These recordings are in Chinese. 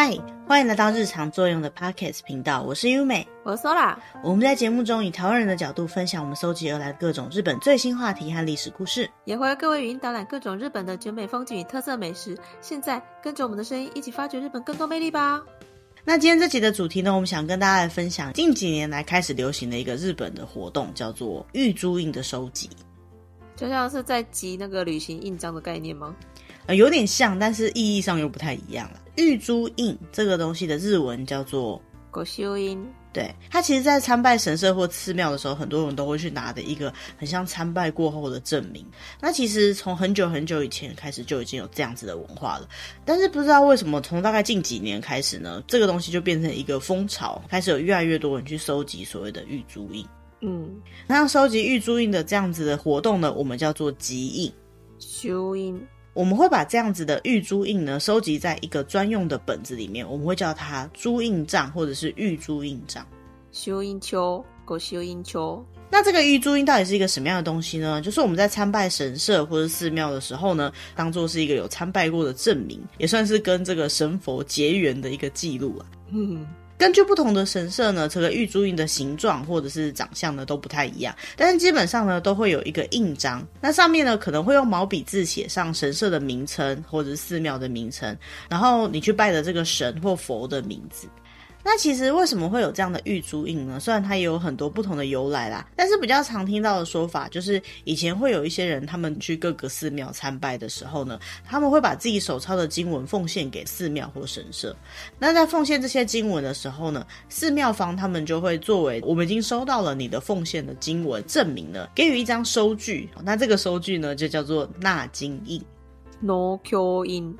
嗨，欢迎来到日常作用的 Podcast 频道，我是优美，我是 Sola。我们在节目中以台湾人的角度分享我们搜集而来的各种日本最新话题和历史故事，也会为各位语音导览各种日本的绝美风景与特色美食。现在跟着我们的声音一起发掘日本更多魅力吧。那今天这集的主题呢，我们想跟大家来分享近几年来开始流行的一个日本的活动，叫做玉珠印的收集，就像是在集那个旅行印章的概念吗？呃，有点像，但是意义上又不太一样了。御朱印这个东西的日文叫做御朱印，对，它其实，在参拜神社或寺庙的时候，很多人都会去拿的一个很像参拜过后的证明。那其实从很久很久以前开始就已经有这样子的文化了，但是不知道为什么，从大概近几年开始呢，这个东西就变成一个风潮，开始有越来越多人去收集所谓的玉珠印。嗯，那收集玉珠印的这样子的活动呢，我们叫做集印。修印。我们会把这样子的玉珠印呢，收集在一个专用的本子里面，我们会叫它珠印账或者是玉珠印账。修印丘，狗修印丘。那这个玉珠印到底是一个什么样的东西呢？就是我们在参拜神社或者寺庙的时候呢，当做是一个有参拜过的证明，也算是跟这个神佛结缘的一个记录啊。嗯。根据不同的神社呢，这个玉珠印的形状或者是长相呢都不太一样，但是基本上呢都会有一个印章，那上面呢可能会用毛笔字写上神社的名称或者是寺庙的名称，然后你去拜的这个神或佛的名字。那其实为什么会有这样的御朱印呢？虽然它也有很多不同的由来啦，但是比较常听到的说法就是，以前会有一些人他们去各个寺庙参拜的时候呢，他们会把自己手抄的经文奉献给寺庙或神社。那在奉献这些经文的时候呢，寺庙方他们就会作为我们已经收到了你的奉献的经文证明呢，给予一张收据。那这个收据呢，就叫做纳金印。纳金印。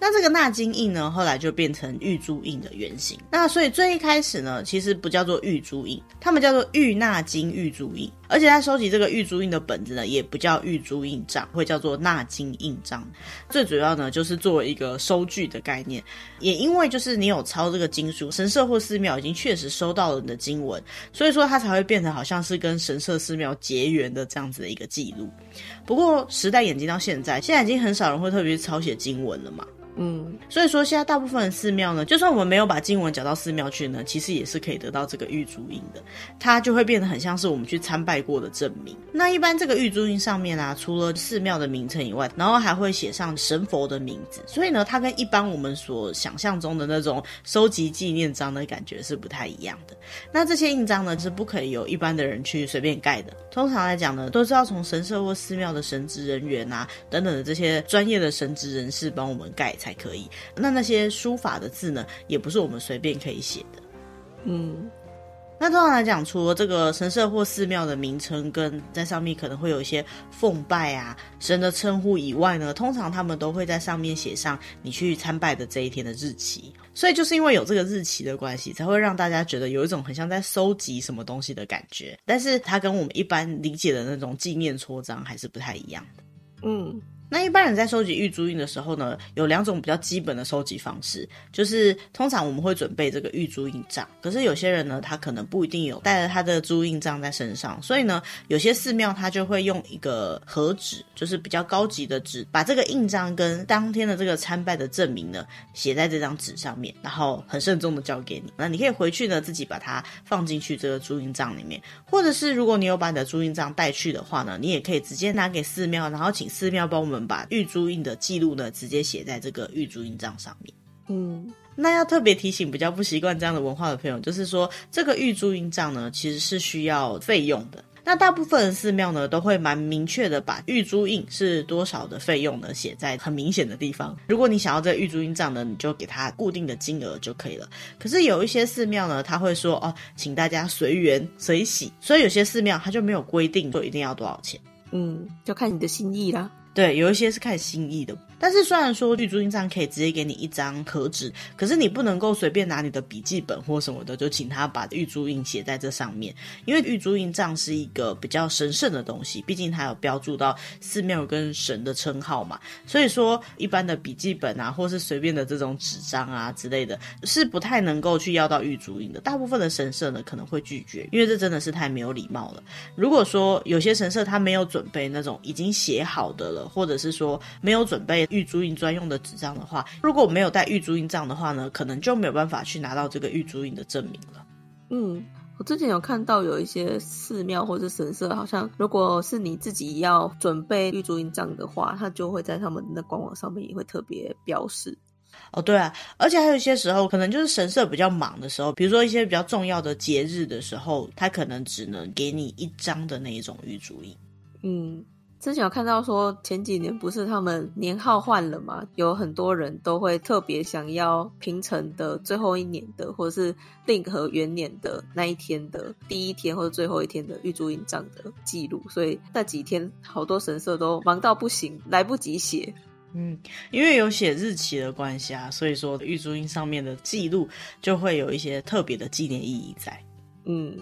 那这个纳金印呢，后来就变成玉珠印的原型。那所以最一开始呢，其实不叫做玉珠印，他们叫做玉纳金玉珠印。而且他收集这个玉珠印的本子呢，也不叫玉珠印章，会叫做纳金印章。最主要呢，就是作为一个收据的概念。也因为就是你有抄这个经书，神社或寺庙已经确实收到了你的经文，所以说它才会变成好像是跟神社寺庙结缘的这样子的一个记录。不过时代演进到现在，现在已经很少人会特别抄写经文了嘛。嗯，所以说现在大部分的寺庙呢，就算我们没有把经文讲到寺庙去呢，其实也是可以得到这个玉珠印的，它就会变得很像是我们去参拜过的证明。那一般这个玉珠印上面啊，除了寺庙的名称以外，然后还会写上神佛的名字，所以呢，它跟一般我们所想象中的那种收集纪念章的感觉是不太一样的。那这些印章呢，是不可以由一般的人去随便盖的，通常来讲呢，都是要从神社或寺庙的神职人员啊等等的这些专业的神职人士帮我们盖才。才可以。那那些书法的字呢，也不是我们随便可以写的。嗯，那通常来讲，除了这个神社或寺庙的名称跟在上面可能会有一些奉拜啊神的称呼以外呢，通常他们都会在上面写上你去参拜的这一天的日期。所以就是因为有这个日期的关系，才会让大家觉得有一种很像在收集什么东西的感觉。但是它跟我们一般理解的那种纪念戳章还是不太一样的。嗯。那一般人在收集玉珠印的时候呢，有两种比较基本的收集方式，就是通常我们会准备这个玉珠印章，可是有些人呢，他可能不一定有带着他的珠印章在身上，所以呢，有些寺庙他就会用一个盒纸，就是比较高级的纸，把这个印章跟当天的这个参拜的证明呢，写在这张纸上面，然后很慎重的交给你。那你可以回去呢，自己把它放进去这个珠印章里面，或者是如果你有把你的珠印章带去的话呢，你也可以直接拿给寺庙，然后请寺庙帮我们。把玉珠印的记录呢，直接写在这个玉珠印章上面。嗯，那要特别提醒比较不习惯这样的文化的朋友，就是说这个玉珠印章呢，其实是需要费用的。那大部分的寺庙呢，都会蛮明确的把玉珠印是多少的费用呢，写在很明显的地方。如果你想要这个御朱印章呢，你就给他固定的金额就可以了。可是有一些寺庙呢，他会说哦，请大家随缘随喜，所以有些寺庙他就没有规定说一定要多少钱。嗯，就看你的心意啦。对，有一些是看心意的。但是虽然说玉珠印帐可以直接给你一张盒纸，可是你不能够随便拿你的笔记本或什么的，就请他把玉珠印写在这上面，因为玉珠印帐是一个比较神圣的东西，毕竟它有标注到寺庙跟神的称号嘛。所以说，一般的笔记本啊，或是随便的这种纸张啊之类的，是不太能够去要到御朱印的。大部分的神社呢，可能会拒绝，因为这真的是太没有礼貌了。如果说有些神社他没有准备那种已经写好的了，或者是说没有准备玉珠印专用的纸张的话，如果没有带玉珠印章的话呢，可能就没有办法去拿到这个玉珠印的证明了。嗯。我之前有看到有一些寺庙或者神社，好像如果是你自己要准备玉珠印章的话，它就会在他们的官网上面也会特别标示。哦，对啊，而且还有一些时候，可能就是神社比较忙的时候，比如说一些比较重要的节日的时候，它可能只能给你一张的那一种玉珠印。嗯。之前有看到说，前几年不是他们年号换了吗？有很多人都会特别想要平成的最后一年的，或者是令和元年的那一天的第一天或者最后一天的玉珠印章的记录，所以那几天好多神社都忙到不行，来不及写。嗯，因为有写日期的关系啊，所以说玉珠印上面的记录就会有一些特别的纪念意义在。嗯。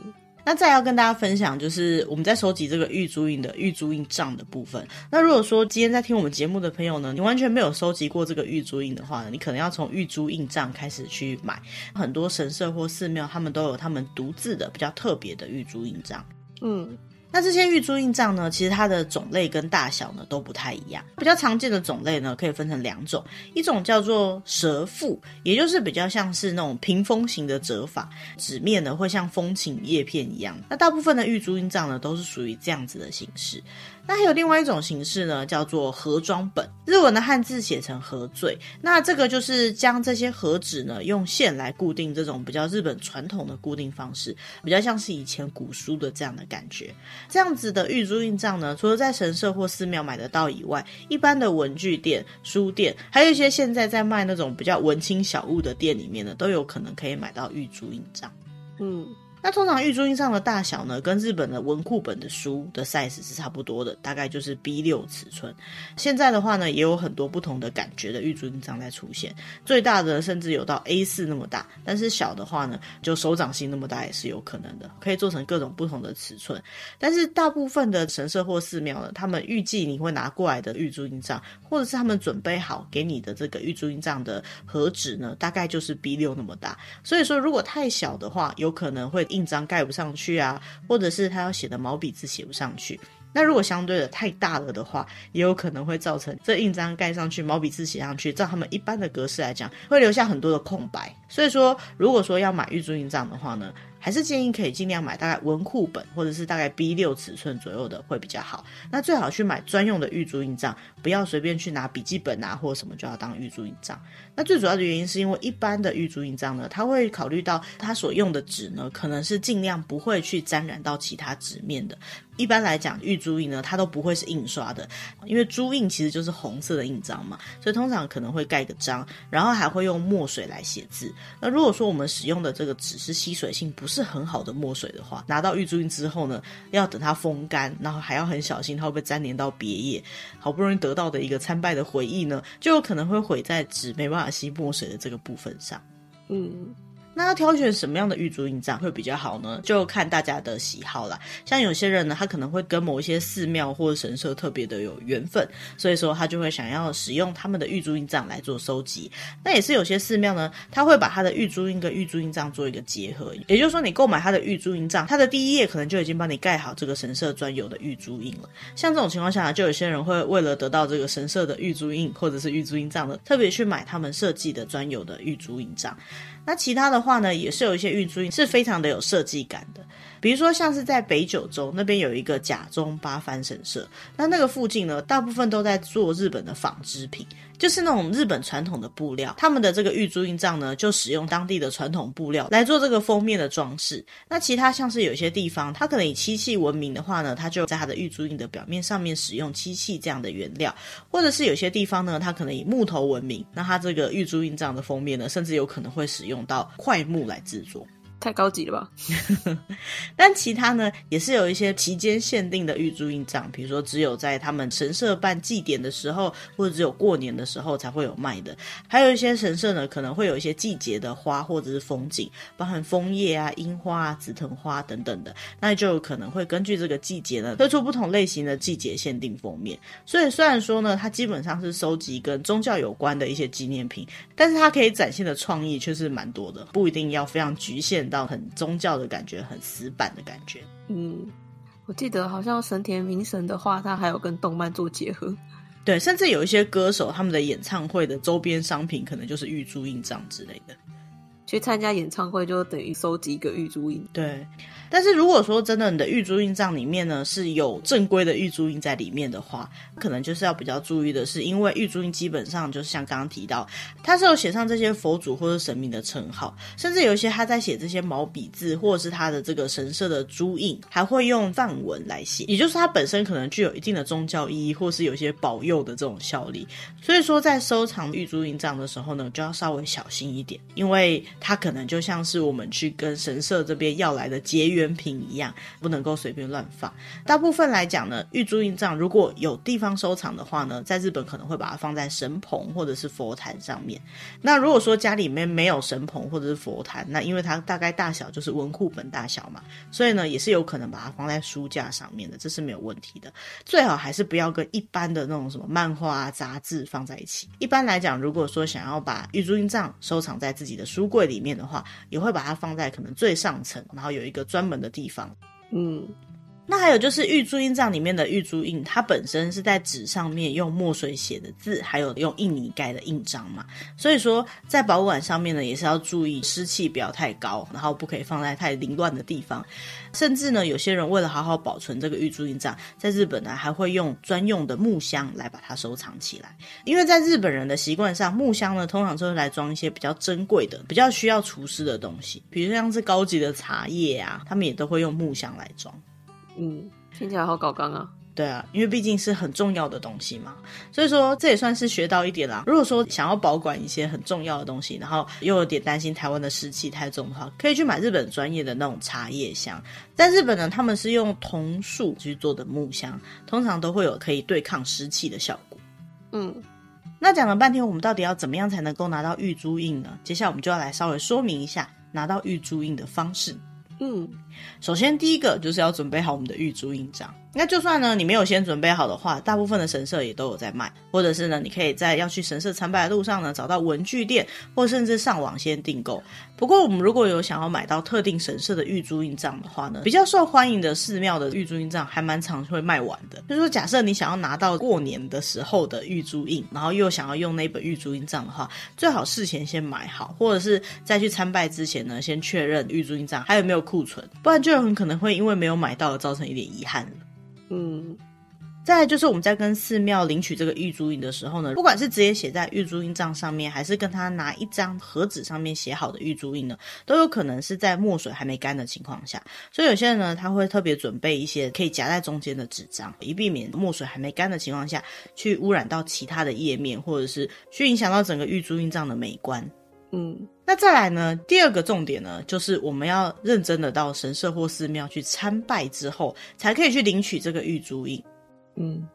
那再要跟大家分享，就是我们在收集这个玉珠印的玉珠印账的部分。那如果说今天在听我们节目的朋友呢，你完全没有收集过这个玉珠印的话呢，你可能要从玉珠印账开始去买。很多神社或寺庙，他们都有他们独自的比较特别的玉珠印账。嗯。那这些玉珠印章呢，其实它的种类跟大小呢都不太一样。比较常见的种类呢，可以分成两种，一种叫做蛇腹，也就是比较像是那种屏风型的折法，纸面呢会像风琴叶片一样。那大部分的玉珠印章呢，都是属于这样子的形式。那还有另外一种形式呢，叫做盒装本，日文的汉字写成盒最。那这个就是将这些盒纸呢，用线来固定，这种比较日本传统的固定方式，比较像是以前古书的这样的感觉。这样子的玉珠印章呢，除了在神社或寺庙买得到以外，一般的文具店、书店，还有一些现在在卖那种比较文青小物的店里面呢，都有可能可以买到玉珠印章。嗯。那通常玉珠印账的大小呢，跟日本的文库本的书的 size 是差不多的，大概就是 B 六尺寸。现在的话呢，也有很多不同的感觉的玉珠印章在出现，最大的甚至有到 A 四那么大，但是小的话呢，就手掌心那么大也是有可能的，可以做成各种不同的尺寸。但是大部分的神社或寺庙呢，他们预计你会拿过来的玉珠印章，或者是他们准备好给你的这个玉珠印章的盒纸呢，大概就是 B 六那么大。所以说，如果太小的话，有可能会。印章盖不上去啊，或者是他要写的毛笔字写不上去。那如果相对的太大了的话，也有可能会造成这印章盖上去，毛笔字写上去，照他们一般的格式来讲，会留下很多的空白。所以说，如果说要买玉珠印章的话呢，还是建议可以尽量买大概文库本或者是大概 B 六尺寸左右的会比较好。那最好去买专用的玉珠印章，不要随便去拿笔记本啊或什么就要当玉珠印章。那最主要的原因是因为一般的玉珠印章呢，它会考虑到它所用的纸呢，可能是尽量不会去沾染到其他纸面的。一般来讲，玉珠印呢，它都不会是印刷的，因为珠印其实就是红色的印章嘛，所以通常可能会盖个章，然后还会用墨水来写字。那如果说我们使用的这个纸是吸水性不是很好的墨水的话，拿到玉珠印之后呢，要等它风干，然后还要很小心它会不会粘连到别页。好不容易得到的一个参拜的回忆呢，就有可能会毁在纸没办法吸墨水的这个部分上。嗯。那要挑选什么样的玉珠印章会比较好呢？就看大家的喜好啦。像有些人呢，他可能会跟某一些寺庙或者神社特别的有缘分，所以说他就会想要使用他们的玉珠印章来做收集。那也是有些寺庙呢，他会把他的玉珠印跟玉珠印章做一个结合，也就是说，你购买他的玉珠印章，他的第一页可能就已经帮你盖好这个神社专有的玉珠印了。像这种情况下，就有些人会为了得到这个神社的玉珠印或者是玉珠印章的，特别去买他们设计的专有的玉珠印章。那其他的话呢，也是有一些运珠是非常的有设计感的。比如说，像是在北九州那边有一个甲中八幡神社，那那个附近呢，大部分都在做日本的纺织品，就是那种日本传统的布料。他们的这个玉珠印章呢，就使用当地的传统布料来做这个封面的装饰。那其他像是有些地方，它可能以漆器闻名的话呢，它就在它的玉珠印的表面上面使用漆器这样的原料，或者是有些地方呢，它可能以木头闻名，那它这个玉珠印章的封面呢，甚至有可能会使用到块木来制作。太高级了吧？但其他呢，也是有一些期间限定的玉珠印章，比如说只有在他们神社办祭典的时候，或者只有过年的时候才会有卖的。还有一些神社呢，可能会有一些季节的花或者是风景，包含枫叶啊、樱花啊、紫藤花等等的，那就有可能会根据这个季节呢，推出不同类型的季节限定封面。所以虽然说呢，它基本上是收集跟宗教有关的一些纪念品，但是它可以展现的创意却是蛮多的，不一定要非常局限到很宗教的感觉，很死板的感觉。嗯，我记得好像神田明神的话，他还有跟动漫做结合。对，甚至有一些歌手他们的演唱会的周边商品可能就是玉珠印章之类的。去参加演唱会就等于收集一个玉珠印。对。但是如果说真的你的玉珠印章里面呢是有正规的玉珠印在里面的话，可能就是要比较注意的是，因为玉珠印基本上就是像刚刚提到，它是有写上这些佛祖或者神明的称号，甚至有一些他在写这些毛笔字或者是他的这个神社的珠印，还会用梵文来写，也就是它本身可能具有一定的宗教意义，或是有一些保佑的这种效力。所以说在收藏玉珠印章的时候呢，就要稍微小心一点，因为它可能就像是我们去跟神社这边要来的结缘。原品一样，不能够随便乱放。大部分来讲呢，玉珠印账如果有地方收藏的话呢，在日本可能会把它放在神棚或者是佛坛上面。那如果说家里面没有神棚或者是佛坛，那因为它大概大小就是文库本大小嘛，所以呢也是有可能把它放在书架上面的，这是没有问题的。最好还是不要跟一般的那种什么漫画、杂志放在一起。一般来讲，如果说想要把玉珠印账收藏在自己的书柜里面的话，也会把它放在可能最上层，然后有一个专门的地方，嗯，那还有就是玉珠印章里面的玉珠印，它本身是在纸上面用墨水写的字，还有用印泥盖的印章嘛，所以说在保管上面呢，也是要注意湿气不要太高，然后不可以放在太凌乱的地方，甚至呢，有些人为了好好保存这个玉珠印章，在日本呢还会用专用的木箱来把它收藏起来，因为在日本人的习惯上，木箱呢通常就是来装一些比较珍贵的、比较需要除湿的东西，比如像是高级的茶叶啊，他们也都会用木箱来装。嗯，听起来好搞刚啊。对啊，因为毕竟是很重要的东西嘛，所以说这也算是学到一点啦。如果说想要保管一些很重要的东西，然后又有点担心台湾的湿气太重的话，可以去买日本专业的那种茶叶箱。在日本呢，他们是用桐树去做的木箱，通常都会有可以对抗湿气的效果。嗯，那讲了半天，我们到底要怎么样才能够拿到玉珠印呢？接下来我们就要来稍微说明一下拿到玉珠印的方式。嗯，首先第一个就是要准备好我们的玉珠印章。那就算呢，你没有先准备好的话，大部分的神社也都有在卖，或者是呢，你可以在要去神社参拜的路上呢，找到文具店，或甚至上网先订购。不过，我们如果有想要买到特定神社的玉珠印章的话呢，比较受欢迎的寺庙的玉珠印章还蛮常会卖完的。就是说，假设你想要拿到过年的时候的玉珠印，然后又想要用那本玉珠印章的话，最好事前先买好，或者是在去参拜之前呢，先确认玉珠印章还有没有库存，不然就很可能会因为没有买到而造成一点遗憾。嗯，再来就是我们在跟寺庙领取这个玉珠印的时候呢，不管是直接写在玉珠印账上面，还是跟他拿一张盒子上面写好的玉珠印呢，都有可能是在墨水还没干的情况下。所以有些人呢，他会特别准备一些可以夹在中间的纸张，以避免墨水还没干的情况下去污染到其他的页面，或者是去影响到整个玉珠印账的美观。嗯，那再来呢？第二个重点呢，就是我们要认真的到神社或寺庙去参拜之后，才可以去领取这个玉珠印。嗯。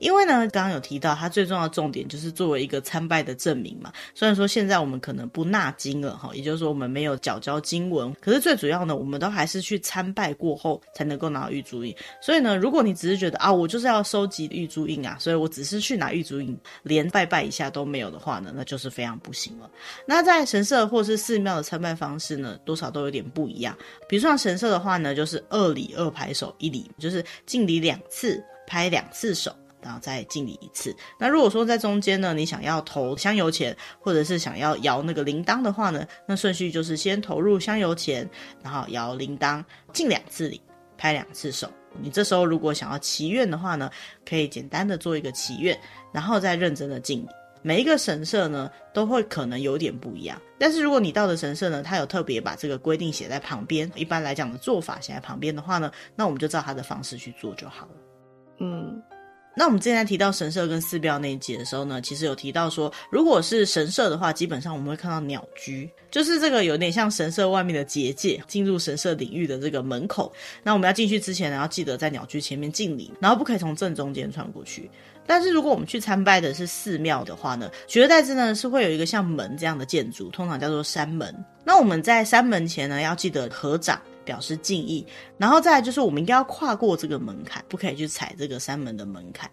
因为呢，刚刚有提到，它最重要的重点就是作为一个参拜的证明嘛。虽然说现在我们可能不纳经了哈，也就是说我们没有缴交经文，可是最主要呢，我们都还是去参拜过后才能够拿到玉珠印。所以呢，如果你只是觉得啊，我就是要收集玉珠印啊，所以我只是去拿玉珠印，连拜拜一下都没有的话呢，那就是非常不行了。那在神社或是寺庙的参拜方式呢，多少都有点不一样。比如说像神社的话呢，就是二礼二拍手一礼，就是敬礼两次，拍两次手。然后再敬礼一次。那如果说在中间呢，你想要投香油钱，或者是想要摇那个铃铛的话呢，那顺序就是先投入香油钱，然后摇铃铛，敬两次礼，拍两次手。你这时候如果想要祈愿的话呢，可以简单的做一个祈愿，然后再认真的敬礼。每一个神社呢，都会可能有点不一样。但是如果你到的神社呢，它有特别把这个规定写在旁边，一般来讲的做法写在旁边的话呢，那我们就照它的方式去做就好了。嗯。那我们之前在提到神社跟寺庙那一集的时候呢，其实有提到说，如果是神社的话，基本上我们会看到鸟居，就是这个有点像神社外面的结界，进入神社领域的这个门口。那我们要进去之前呢，要记得在鸟居前面敬礼，然后不可以从正中间穿过去。但是如果我们去参拜的是寺庙的话呢，取而代之呢是会有一个像门这样的建筑，通常叫做山门。那我们在山门前呢，要记得合掌。表示敬意。然后再来就是我们应该要跨过这个门槛，不可以去踩这个山门的门槛。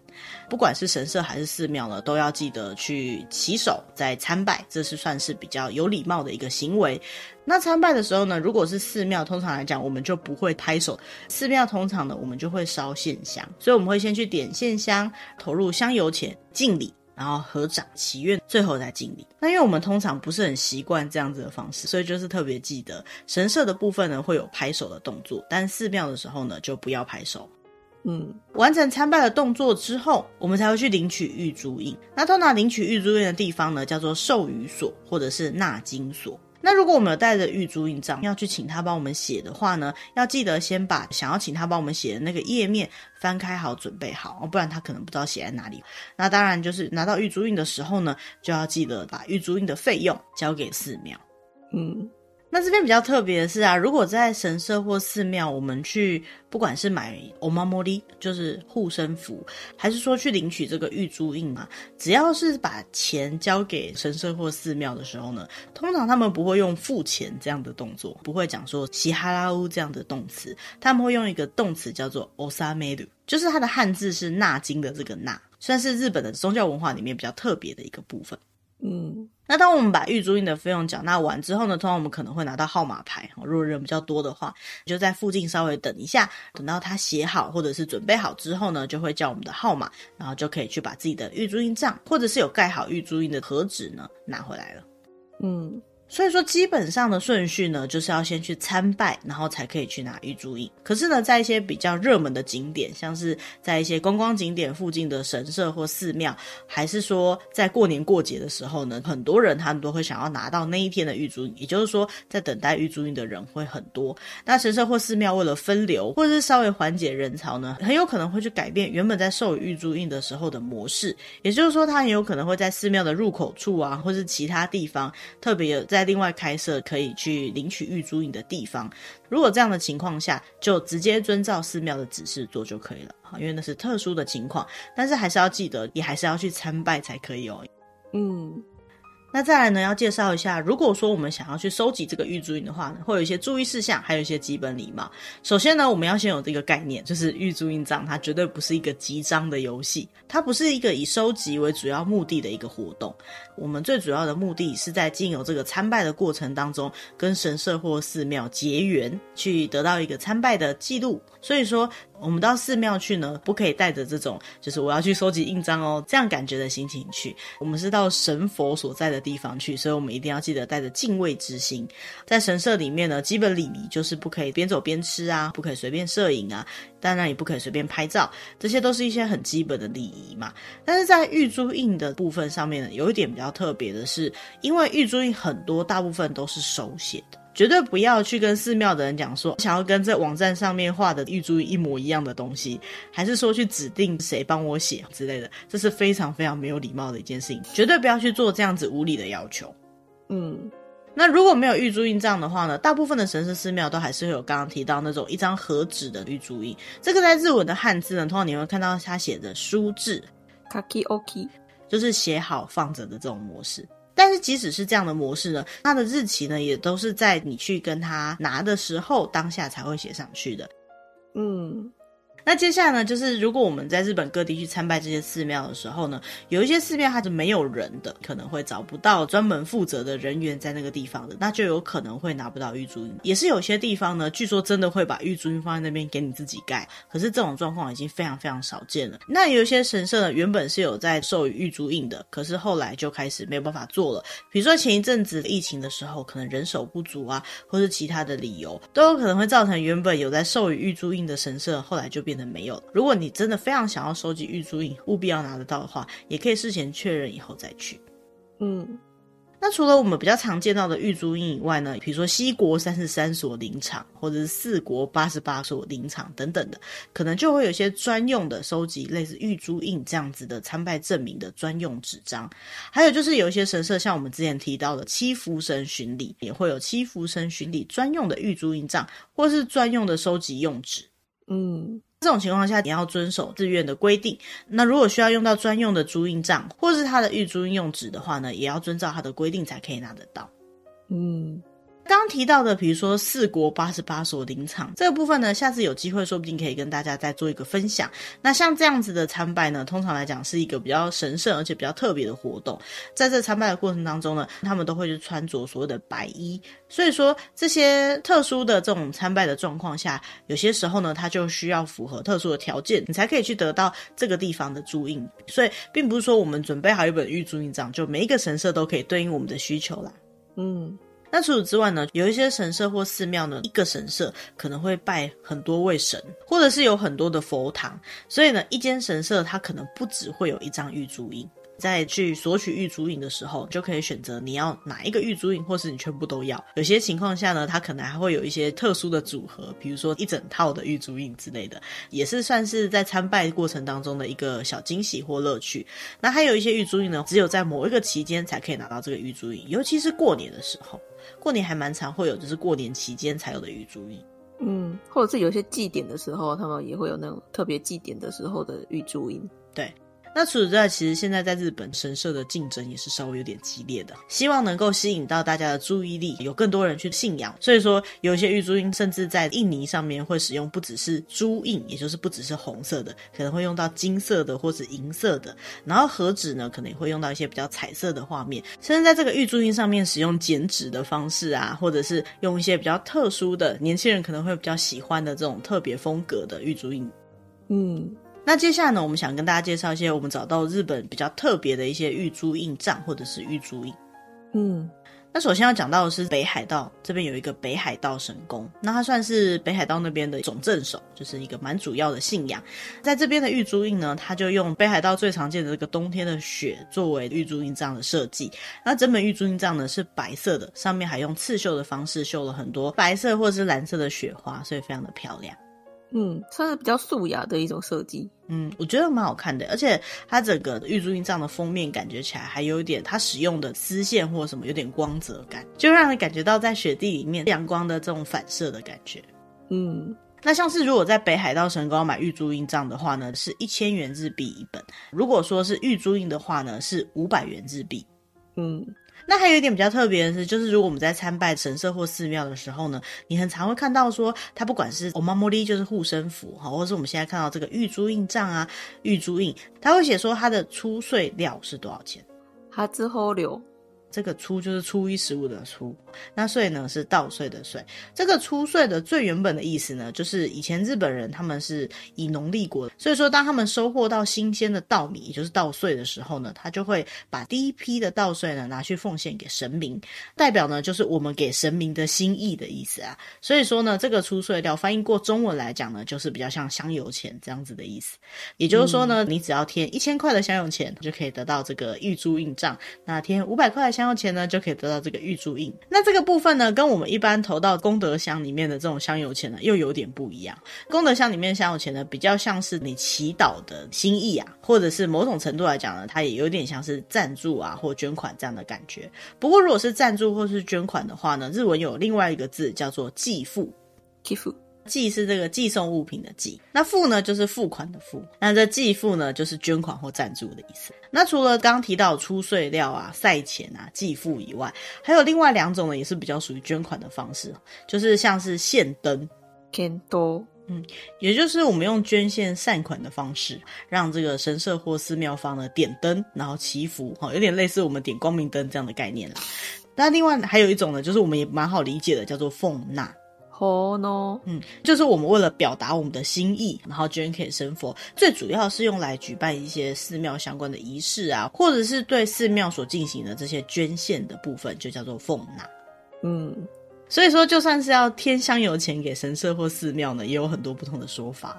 不管是神社还是寺庙呢，都要记得去洗手再参拜，这是算是比较有礼貌的一个行为。那参拜的时候呢，如果是寺庙，通常来讲我们就不会拍手。寺庙通常呢，我们就会烧线香，所以我们会先去点线香，投入香油钱，敬礼。然后合掌祈愿，最后再敬礼。那因为我们通常不是很习惯这样子的方式，所以就是特别记得神社的部分呢会有拍手的动作，但寺庙的时候呢就不要拍手。嗯，完成参拜的动作之后，我们才会去领取玉珠印。那通常领取玉珠印的地方呢叫做授予所或者是纳金所。那如果我们有带着玉珠印章要去请他帮我们写的话呢，要记得先把想要请他帮我们写的那个页面翻开好，准备好，不然他可能不知道写在哪里。那当然就是拿到玉珠印的时候呢，就要记得把玉珠印的费用交给寺庙。嗯。那这边比较特别的是啊，如果在神社或寺庙，我们去不管是买おまもり，就是护身符，还是说去领取这个玉珠印嘛，只要是把钱交给神社或寺庙的时候呢，通常他们不会用付钱这样的动作，不会讲说支払う这样的动词，他们会用一个动词叫做纳める，就是它的汉字是纳金的这个纳，算是日本的宗教文化里面比较特别的一个部分。 嗯。那当我们把预租印的费用缴纳完之后呢，通常我们可能会拿到号码牌。如果人比较多的话，就在附近稍微等一下，等到他写好或者是准备好之后呢，就会叫我们的号码，然后就可以去把自己的预租印账或者是有盖好预租印的盒纸呢拿回来了。嗯。所以说，基本上的顺序呢，就是要先去参拜，然后才可以去拿玉珠印。可是呢，在一些比较热门的景点，像是在一些观光景点附近的神社或寺庙，还是说在过年过节的时候呢，很多人他们都会想要拿到那一天的玉珠印。也就是说，在等待玉珠印的人会很多。那神社或寺庙为了分流，或者是稍微缓解人潮呢，很有可能会去改变原本在授予玉珠印的时候的模式。也就是说，他很有可能会在寺庙的入口处啊，或是其他地方特别有 在。另外开设可以去领取玉珠印的地方，如果这样的情况下，就直接遵照寺庙的指示做就可以了，因为那是特殊的情况，但是还是要记得，也还是要去参拜才可以哦。嗯。那再来呢，要介绍一下，如果说我们想要去收集这个玉珠印的话呢，会有一些注意事项，还有一些基本礼貌。首先呢，我们要先有这个概念，就是玉珠印章它绝对不是一个集章的游戏，它不是一个以收集为主要目的的一个活动。我们最主要的目的是在经由这个参拜的过程当中，跟神社或寺庙结缘，去得到一个参拜的记录。所以说，我们到寺庙去呢，不可以带着这种就是我要去收集印章哦这样感觉的心情去。我们是到神佛所在的地方去，所以我们一定要记得带着敬畏之心。在神社里面呢，基本礼仪就是不可以边走边吃啊，不可以随便摄影啊，当然也不可以随便拍照，这些都是一些很基本的礼仪嘛。但是在玉珠印的部分上面呢，有一点比较特别的是，因为玉珠印很多大部分都是手写的。绝对不要去跟寺庙的人讲说想要跟这网站上面画的玉珠印一模一样的东西，还是说去指定谁帮我写之类的，这是非常非常没有礼貌的一件事情，绝对不要去做这样子无理的要求。嗯，那如果没有玉珠印帐的话呢，大部分的神社寺庙都还是会有刚刚提到那种一张和纸的玉珠印，这个在日文的汉字呢，通常你会看到它写的书字 kakioki，就是写好放着的这种模式。但是即使是这样的模式呢，它的日期呢，也都是在你去跟他拿的时候当下才会写上去的。嗯。那接下来呢，就是如果我们在日本各地去参拜这些寺庙的时候呢，有一些寺庙它是没有人的，可能会找不到专门负责的人员在那个地方的，那就有可能会拿不到玉珠印。也是有些地方呢，据说真的会把玉珠印放在那边给你自己盖，可是这种状况已经非常非常少见了。那有一些神社呢，原本是有在授予玉珠印的，可是后来就开始没有办法做了。比如说前一阵子疫情的时候，可能人手不足啊，或是其他的理由，都有可能会造成原本有在授予玉珠印的神社后来就变。没有。如果你真的非常想要收集玉珠印，务必要拿得到的话，也可以事前确认以后再去。嗯，那除了我们比较常见到的玉珠印以外呢，比如说西国三十三所林场，或者是四国八十八所林场等等的，可能就会有一些专用的收集类似玉珠印这样子的参拜证明的专用纸张。还有就是有一些神社，像我们之前提到的七福神巡礼，也会有七福神巡礼专用的玉珠印章，或是专用的收集用纸。嗯。这种情况下，你要遵守寺院的规定。那如果需要用到专用的珠印帐，或是它的玉珠印用纸的话呢，也要遵照它的规定才可以拿得到。嗯。刚提到的，比如说四国八十八所林场这个部分呢，下次有机会说不定可以跟大家再做一个分享。那像这样子的参拜呢，通常来讲是一个比较神圣而且比较特别的活动。在这参拜的过程当中呢，他们都会去穿着所谓的白衣。所以说这些特殊的这种参拜的状况下，有些时候呢，它就需要符合特殊的条件，你才可以去得到这个地方的朱印。所以并不是说我们准备好一本御朱印帐，就每一个神社都可以对应我们的需求啦。嗯。那除此之外呢，有一些神社或寺庙呢，一个神社可能会拜很多位神，或者是有很多的佛堂，所以呢，一间神社它可能不只会有一张玉珠印。在去索取御朱印的时候，就可以选择你要哪一个御朱印，或是你全部都要。有些情况下呢，它可能还会有一些特殊的组合，比如说一整套的御朱印之类的，也是算是在参拜过程当中的一个小惊喜或乐趣。那还有一些御朱印呢，只有在某一个期间才可以拿到这个御朱印，尤其是过年的时候，过年还蛮常会有，就是过年期间才有的御朱印。嗯，或者是有些祭典的时候，他们也会有那种特别祭典的时候的玉珠印。对。那除此之外，其实现在在日本神社的竞争也是稍微有点激烈的，希望能够吸引到大家的注意力，有更多人去信仰。所以说，有一些玉珠印甚至在印泥上面会使用不只是珠印，也就是不只是红色的，可能会用到金色的或是银色的。然后和纸呢，可能也会用到一些比较彩色的画面，甚至在这个玉珠印上面使用剪纸的方式啊，或者是用一些比较特殊的年轻人可能会比较喜欢的这种特别风格的玉珠印。嗯。那接下来呢，我们想跟大家介绍一些我们找到日本比较特别的一些玉珠印章或者是玉珠印。嗯，那首先要讲到的是北海道这边有一个北海道神宫，那它算是北海道那边的总镇守，就是一个蛮主要的信仰。在这边的玉珠印呢，它就用北海道最常见的这个冬天的雪作为玉珠印章的设计。那整本玉珠印章呢是白色的，上面还用刺绣的方式绣了很多白色或者是蓝色的雪花，所以非常的漂亮。嗯，算是比较素雅的一种设计。嗯，我觉得蛮好看的，而且它整个玉珠印帐的封面感觉起来还有一点它使用的丝线或什么有点光泽感，就让人感觉到在雪地里面阳光的这种反射的感觉。嗯，那像是如果在北海道神宫买玉珠印章的话呢，是一千元日币一本；如果说是玉珠印的话呢，是五百元日币。嗯。那还有一点比较特别的是，就是如果我们在参拜神社或寺庙的时候呢，你很常会看到说，它不管是お守り就是护身符哈，或是我们现在看到这个玉珠印章啊，玉珠印，他会写说它的出税料是多少钱？哈之后流。这个初就是初一十五的初，那岁呢是稻穗的穗。这个初岁的最原本的意思呢，就是以前日本人他们是以农立国，所以说当他们收获到新鲜的稻米，也就是稻穗的时候呢，他就会把第一批的稻穗呢拿去奉献给神明，代表呢就是我们给神明的心意的意思啊。所以说呢，这个初岁料翻译过中文来讲呢，就是比较像香油钱这样子的意思。也就是说呢，嗯、你只要添一千块的香油钱，就可以得到这个玉珠印章；那添五百块香油。钱呢就可以得到这个御朱印。那这个部分呢，跟我们一般投到功德箱里面的这种香油钱呢，又有点不一样。功德箱里面的香油钱呢，比较像是你祈祷的心意啊，或者是某种程度来讲呢，它也有点像是赞助啊或捐款这样的感觉。不过如果是赞助或是捐款的话呢，日文有另外一个字叫做寄付。寄付。寄是这个寄送物品的寄，那付呢就是付款的付，那这寄付呢就是捐款或赞助的意思。那除了刚刚提到出税料啊、赛钱啊、寄付以外，还有另外两种呢，也是比较属于捐款的方式，就是像是献灯，献灯，嗯，也就是我们用捐献善款的方式，让这个神社或寺庙方呢点灯，然后祈福，哈，有点类似我们点光明灯这样的概念啦。那另外还有一种呢，就是我们也蛮好理解的，叫做奉纳。哦，no，嗯，就是我们为了表达我们的心意，然后捐给神佛，最主要是用来举办一些寺庙相关的仪式啊，或者是对寺庙所进行的这些捐献的部分，就叫做奉纳。嗯，所以说就算是要添香油钱给神社或寺庙呢，也有很多不同的说法。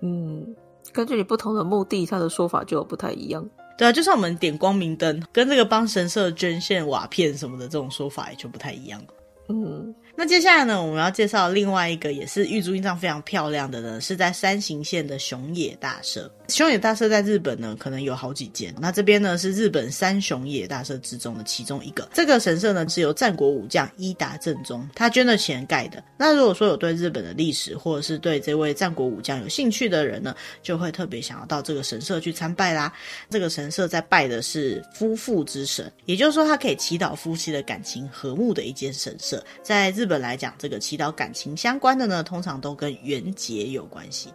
嗯，根据你不同的目的，它的说法就不太一样。对啊，就像我们点光明灯，跟这个帮神社捐献瓦片什么的这种说法也就不太一样。嗯。那接下来呢，我们要介绍另外一个也是玉珠印章非常漂亮的呢，是在山形县的熊野大社。熊野大社在日本呢，可能有好几间。那这边呢，是日本三熊野大社之中的其中一个。这个神社呢，是由战国武将伊达政宗他捐了钱盖的。那如果说有对日本的历史或者是对这位战国武将有兴趣的人呢，就会特别想要到这个神社去参拜啦。这个神社在拜的是夫妇之神，也就是说，它可以祈祷夫妻的感情和睦的一间神社。在日本来讲，这个祈祷感情相关的呢，通常都跟缘节有关系。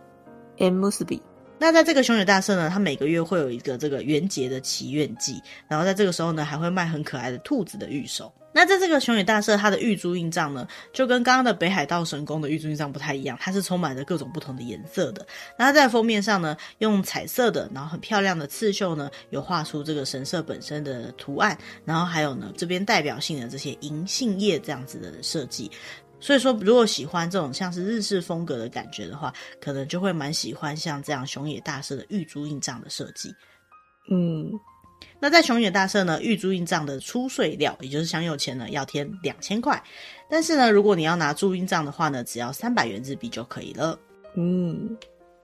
那在这个熊野大社呢，它每个月会有一个这个缘节的祈愿祭，然后在这个时候呢，还会卖很可爱的兔子的御守。那在这个熊野大社，它的玉珠印章呢，就跟刚刚的北海道神宫的玉珠印章不太一样，它是充满着各种不同的颜色的。那它在封面上呢，用彩色的，然后很漂亮的刺绣呢，有画出这个神社本身的图案，然后还有呢，这边代表性的这些银杏叶这样子的设计。所以说，如果喜欢这种像是日式风格的感觉的话，可能就会蛮喜欢像这样熊野大社的玉珠印章的设计。嗯。那在熊野大社呢，玉珠印章的出税料，也就是香油钱呢，要添两千块。但是呢，如果你要拿珠印章的话呢，只要三百元日币就可以了。嗯。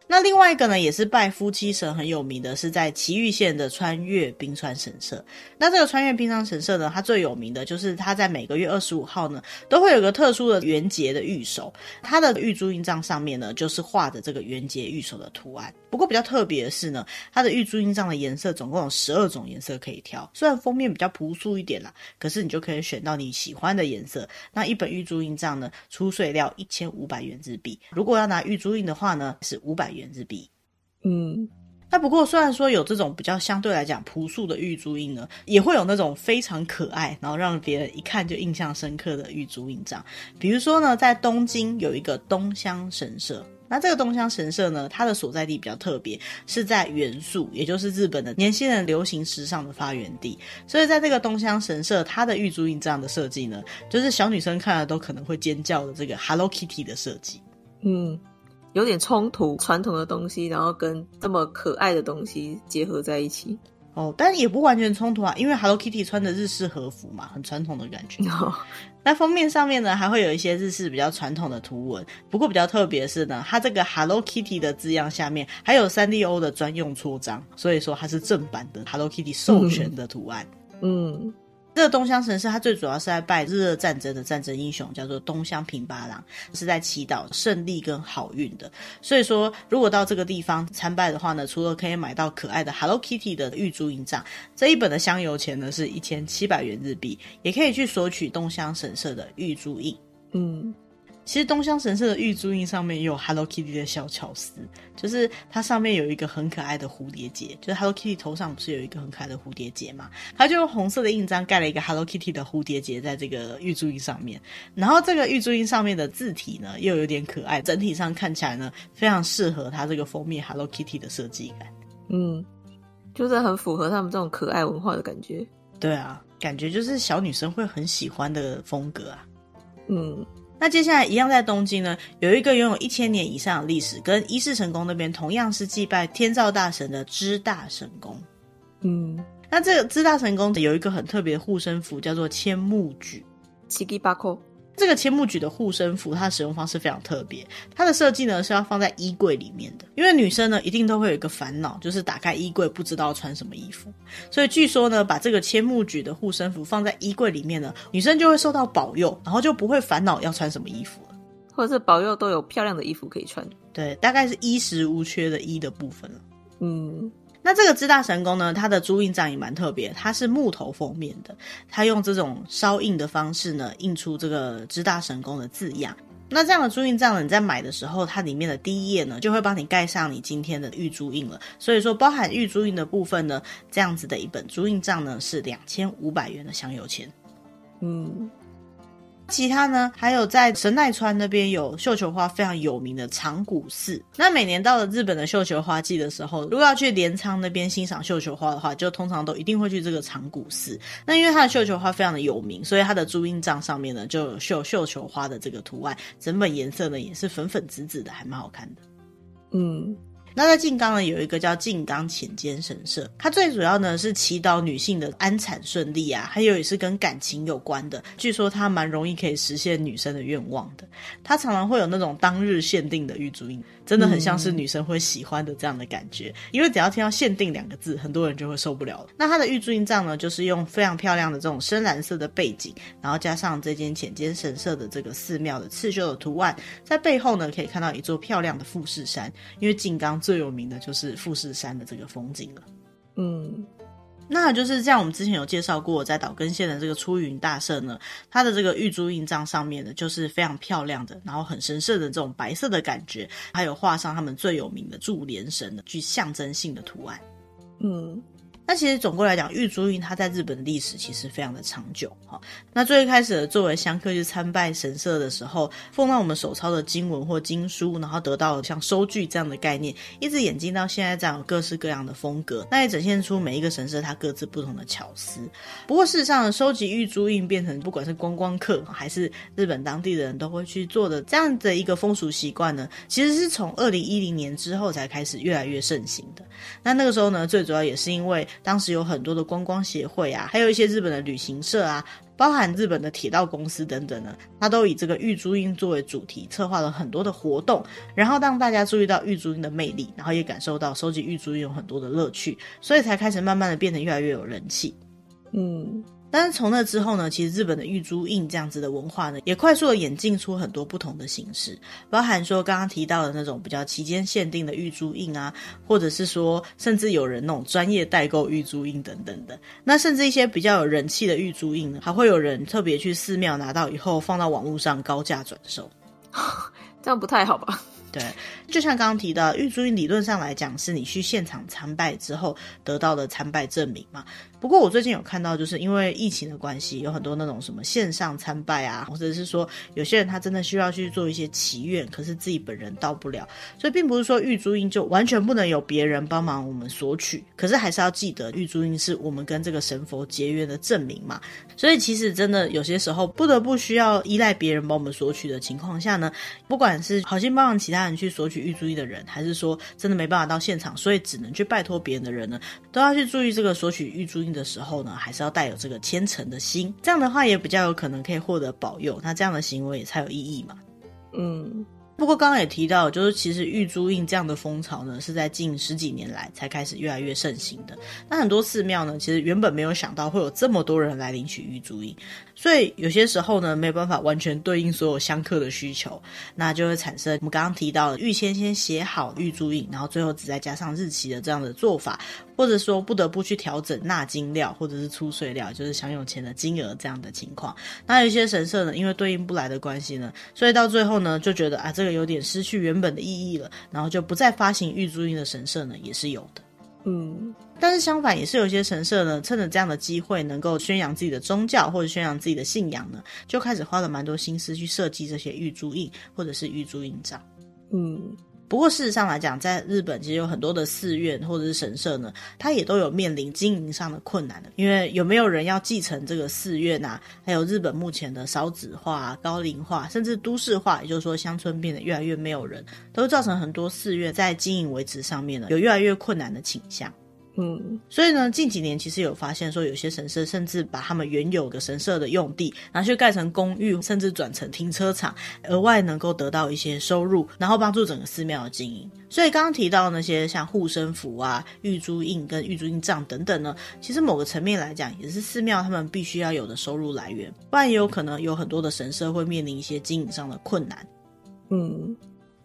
那另外一个呢，也是拜夫妻神很有名的，是在埼玉县的穿越冰川神社。那这个穿越冰川神社呢，它最有名的就是它在每个月二十五号呢，都会有个特殊的缘结的御守。它的玉珠印章上面呢，就是画着这个缘结御守的图案。不过比较特别的是呢，它的玉珠印章的颜色总共有十二种颜色可以挑。虽然封面比较朴素一点啦，可是你就可以选到你喜欢的颜色。那一本玉珠印章呢，出税料一千五百元日币。如果要拿玉珠印的话呢，是五百元。元日币，嗯，那不过虽然说有这种比较相对来讲朴素的玉珠印呢，也会有那种非常可爱，然后让别人一看就印象深刻的玉珠印章。比如说呢，在东京有一个东乡神社，那这个东乡神社呢，它的所在地比较特别，是在元素，也就是日本的年轻人流行时尚的发源地。所以在这个东乡神社，它的玉珠印章的设计呢，就是小女生看了都可能会尖叫的这个 Hello Kitty 的设计，嗯。有点冲突，传统的东西，然后跟这么可爱的东西结合在一起哦，但也不完全冲突啊，因为 Hello Kitty 穿的日式和服嘛，很传统的感觉。哦，那封面上面呢，还会有一些日式比较传统的图文，不过比较特别是呢，它这个 Hello Kitty 的字样下面还有 3DO 的专用戳章，所以说它是正版的 Hello Kitty 授权的图案。嗯。嗯这个东乡神社，它最主要是在拜日俄战争的战争英雄，叫做东乡平八郎，是在祈祷胜利跟好运的。所以说，如果到这个地方参拜的话呢，除了可以买到可爱的 Hello Kitty 的玉珠印章，这一本的香油钱呢是一千七百元日币，也可以去索取东乡神社的玉珠印。嗯。其实东乡神社的玉珠印上面也有 Hello Kitty 的小巧思，就是它上面有一个很可爱的蝴蝶结，就是 Hello Kitty 头上不是有一个很可爱的蝴蝶结嘛？它就用红色的印章盖了一个 Hello Kitty 的蝴蝶结在这个玉珠印上面，然后这个玉珠印上面的字体呢又有点可爱，整体上看起来呢非常适合它这个封面 Hello Kitty 的设计感。嗯，就是很符合他们这种可爱文化的感觉。对啊，感觉就是小女生会很喜欢的风格啊。嗯。那接下来一样在东京呢，有一个拥有一千年以上的历史，跟伊势神宫那边同样是祭拜天照大神的知大神宫。嗯，那这个知大神宫有一个很特别的护身符，叫做千木举。七吉八扣。这个千木举的护身符，它的使用方式非常特别。它的设计呢是要放在衣柜里面的，因为女生呢一定都会有一个烦恼，就是打开衣柜不知道穿什么衣服。所以据说呢，把这个千木举的护身符放在衣柜里面呢，女生就会受到保佑，然后就不会烦恼要穿什么衣服了，或者是保佑都有漂亮的衣服可以穿。对，大概是衣食无缺的衣的部分了。嗯。那这个知大神宫呢，它的珠印章也蛮特别，它是木头封面的，它用这种烧印的方式呢，印出这个知大神宫的字样。那这样的珠印章呢，你在买的时候，它里面的第一页呢，就会帮你盖上你今天的玉珠印了。所以说，包含玉珠印的部分呢，这样子的一本珠印章呢，是两千五百元的香油钱。嗯。其他呢，还有在神奈川那边有绣球花非常有名的长谷寺。那每年到了日本的绣球花季的时候，如果要去镰仓那边欣赏绣球花的话，就通常都一定会去这个长谷寺。那因为它的绣球花非常的有名，所以它的珠印帐上面呢就有绣绣球花的这个图案，整本颜色呢也是粉粉紫紫的，还蛮好看的。嗯。那在静冈呢，有一个叫静冈浅间神社，它最主要呢是祈祷女性的安产顺利啊，还有也是跟感情有关的。据说它蛮容易可以实现女生的愿望的。它常常会有那种当日限定的玉足印，真的很像是女生会喜欢的这样的感觉。嗯、因为只要听到“限定”两个字，很多人就会受不了了。那它的玉珠印章呢，就是用非常漂亮的这种深蓝色的背景，然后加上这间浅间神社的这个寺庙的刺绣的图案，在背后呢可以看到一座漂亮的富士山，因为静冈最有名的就是富士山的这个风景了。嗯，那就是像。我们之前有介绍过，在岛根县的这个出云大社呢，它的这个玉珠印章上面呢，就是非常漂亮的，然后很神圣的这种白色的感觉，还有画上他们最有名的柱连神的具象征性的图案。嗯。那其实总归来讲，玉珠印它在日本历史其实非常的长久哈。那最开始的作为香客去参拜神社的时候，奉到我们手抄的经文或经书，然后得到像收据这样的概念，一直演进到现在这样各式各样的风格，那也展现出每一个神社它各自不同的巧思。不过事实上，收集玉珠印变成不管是观光客还是日本当地的人都会去做的这样的一个风俗习惯呢，其实是从二零一零年之后才开始越来越盛行的。那那个时候呢，最主要也是因为当时有很多的观光协会啊，还有一些日本的旅行社啊，包含日本的铁道公司等等呢，它都以这个玉珠印作为主题，策划了很多的活动，然后让大家注意到玉珠印的魅力，然后也感受到收集玉珠印有很多的乐趣，所以才开始慢慢的变得越来越有人气。嗯。但是从那之后呢，其实日本的玉珠印这样子的文化呢，也快速的演进出很多不同的形式，包含说刚刚提到的那种比较期间限定的玉珠印啊，或者是说甚至有人那种专业代购玉珠印等等的。那甚至一些比较有人气的玉珠印呢，还会有人特别去寺庙拿到以后放到网络上高价转售，这样不太好吧？对，就像刚刚提到，玉珠印理论上来讲，是你去现场参拜之后得到的参拜证明嘛。不过我最近有看到，就是因为疫情的关系，有很多那种什么线上参拜啊，或者是说有些人他真的需要去做一些祈愿，可是自己本人到不了，所以并不是说玉珠印就完全不能有别人帮忙我们索取，可是还是要记得玉珠印是我们跟这个神佛结缘的证明嘛。所以其实真的有些时候不得不需要依赖别人帮我们索取的情况下呢，不管是好心帮其他人去索取玉珠印的人，还是说真的没办法到现场，所以只能去拜托别人的人呢，都要去注意这个索取玉珠印的时候呢，还是要带有这个虔诚的心，这样的话也比较有可能可以获得保佑，那这样的行为也才有意义嘛。嗯。不过刚刚也提到，就是其实玉珠印这样的风潮呢，是在近十几年来才开始越来越盛行的。那很多寺庙呢，其实原本没有想到会有这么多人来领取玉珠印，所以有些时候呢，没有办法完全对应所有香客的需求，那就会产生我们刚刚提到的预先先写好玉珠印，然后最后只再加上日期的这样的做法，或者说不得不去调整纳金料或者是出税料，就是享有钱的金额这样的情况。那有些神社呢，因为对应不来的关系呢，所以到最后呢，就觉得啊这个。有点失去原本的意义了，然后就不再发行玉珠印的神社呢，也是有的。嗯，但是相反，也是有些神社呢，趁着这样的机会，能够宣扬自己的宗教或者宣扬自己的信仰呢，就开始花了蛮多心思去设计这些玉珠印或者是玉珠印章。嗯。不过事实上来讲，在日本其实有很多的寺院或者是神社呢，它也都有面临经营上的困难的。因为有没有人要继承这个寺院啊？还有日本目前的少子化、高龄化，甚至都市化，也就是说乡村变得越来越没有人，都造成很多寺院在经营维持上面呢，有越来越困难的倾向。嗯，所以呢，近几年其实有发现说，有些神社甚至把他们原有的神社的用地拿去盖成公寓，甚至转成停车场，额外能够得到一些收入，然后帮助整个寺庙的经营。所以刚刚提到那些像护身符啊、玉珠印跟玉珠印帐等等呢，其实某个层面来讲，也是寺庙他们必须要有的收入来源，不然也有可能有很多的神社会面临一些经营上的困难。嗯。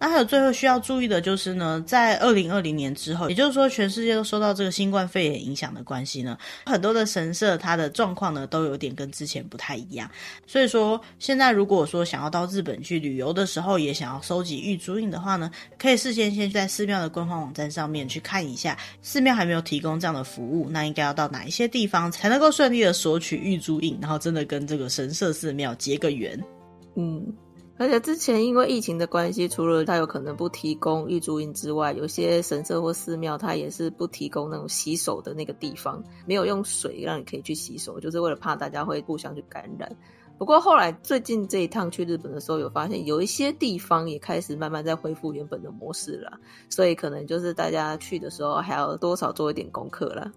那还有最后需要注意的就是呢，在二零二零年之后，也就是说全世界都受到这个新冠肺炎影响的关系呢，很多的神社它的状况呢都有点跟之前不太一样。所以说现在如果说想要到日本去旅游的时候，也想要收集玉珠印的话呢，可以事先先在寺庙的官方网站上面去看一下，寺庙还没有提供这样的服务，那应该要到哪一些地方才能够顺利的索取玉珠印，然后真的跟这个神社寺庙结个缘。嗯。而且之前因为疫情的关系，除了它有可能不提供玉珠印之外，有些神社或寺庙它也是不提供那种洗手的那个地方，没有用水让你可以去洗手，就是为了怕大家会互相去感染。不过后来最近这一趟去日本的时候，有发现有一些地方也开始慢慢在恢复原本的模式了，所以可能就是大家去的时候还要多少做一点功课了。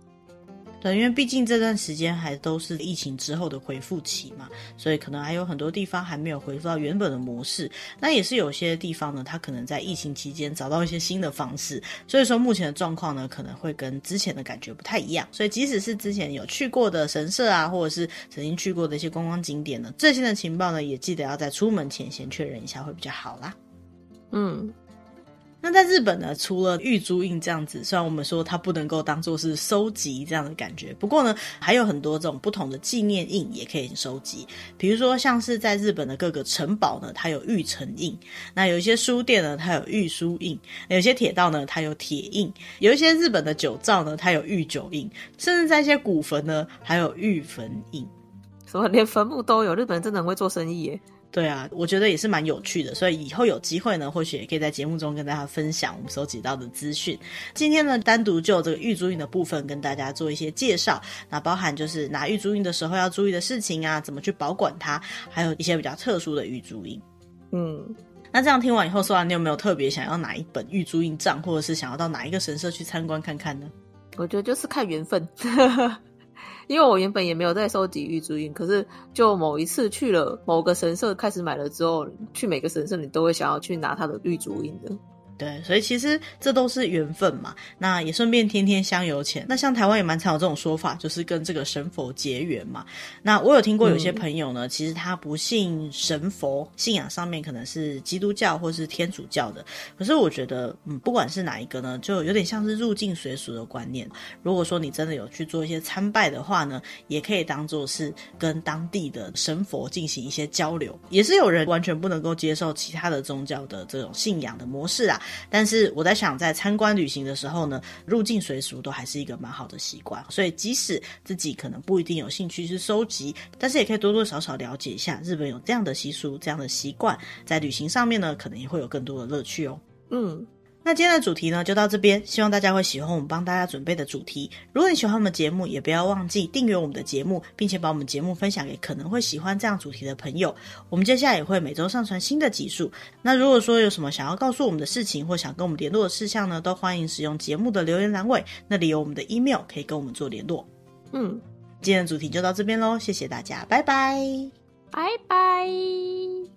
对，因为毕竟这段时间还都是疫情之后的恢复期嘛，所以可能还有很多地方还没有恢复到原本的模式。那也是有些地方呢，它可能在疫情期间找到一些新的方式，所以说目前的状况呢，可能会跟之前的感觉不太一样。所以即使是之前有去过的神社啊，或者是曾经去过的一些观光景点呢，最新的情报呢，也记得要在出门前先确认一下，会比较好啦。嗯。那在日本呢，除了玉珠印这样子，虽然我们说它不能够当做是收集这样的感觉，不过呢，还有很多这种不同的纪念印也可以收集。比如说，像是在日本的各个城堡呢，它有玉城印；那有一些书店呢，它有玉书印；有些铁道呢，它有铁印；有一些日本的酒造呢，它有御酒印；甚至在一些古坟呢，还有玉坟印。什么连坟墓都有？日本人真的很会做生意耶！对啊，我觉得也是蛮有趣的，所以以后有机会呢，或许也可以在节目中跟大家分享我们收集到的资讯。今天呢，单独就这个玉珠印的部分跟大家做一些介绍，那包含就是拿玉珠印的时候要注意的事情啊，怎么去保管它，还有一些比较特殊的玉珠印。嗯，那这样听完以后，说完你有没有特别想要哪一本玉珠印账，或者是想要到哪一个神社去参观看看呢？我觉得就是看缘分。因为我原本也没有在收集玉珠印，可是就某一次去了某个神社，开始买了之后，去每个神社你都会想要去拿他的玉珠印的。对，所以其实这都是缘分嘛。那也顺便天天香油钱。那像台湾也蛮常有这种说法，就是跟这个神佛结缘嘛。那我有听过有些朋友呢，嗯、其实他不信神佛，信仰上面可能是基督教或是天主教的。可是我觉得，嗯，不管是哪一个呢，就有点像是入境随俗的观念。如果说你真的有去做一些参拜的话呢，也可以当做是跟当地的神佛进行一些交流。也是有人完全不能够接受其他的宗教的这种信仰的模式啊。但是我在想，在参观旅行的时候呢，入境随俗都还是一个蛮好的习惯。所以即使自己可能不一定有兴趣去收集，但是也可以多多少少了解一下日本有这样的习俗、这样的习惯，在旅行上面呢，可能也会有更多的乐趣哦。嗯。那今天的主题呢，就到这边，希望大家会喜欢我们帮大家准备的主题。如果你喜欢我们节目，也不要忘记订阅我们的节目，并且把我们节目分享给可能会喜欢这样主题的朋友。我们接下来也会每周上传新的集数。那如果说有什么想要告诉我们的事情，或想跟我们联络的事项呢，都欢迎使用节目的留言栏位，那里有我们的 email 可以跟我们做联络。嗯，今天的主题就到这边喽，谢谢大家，拜拜，拜拜。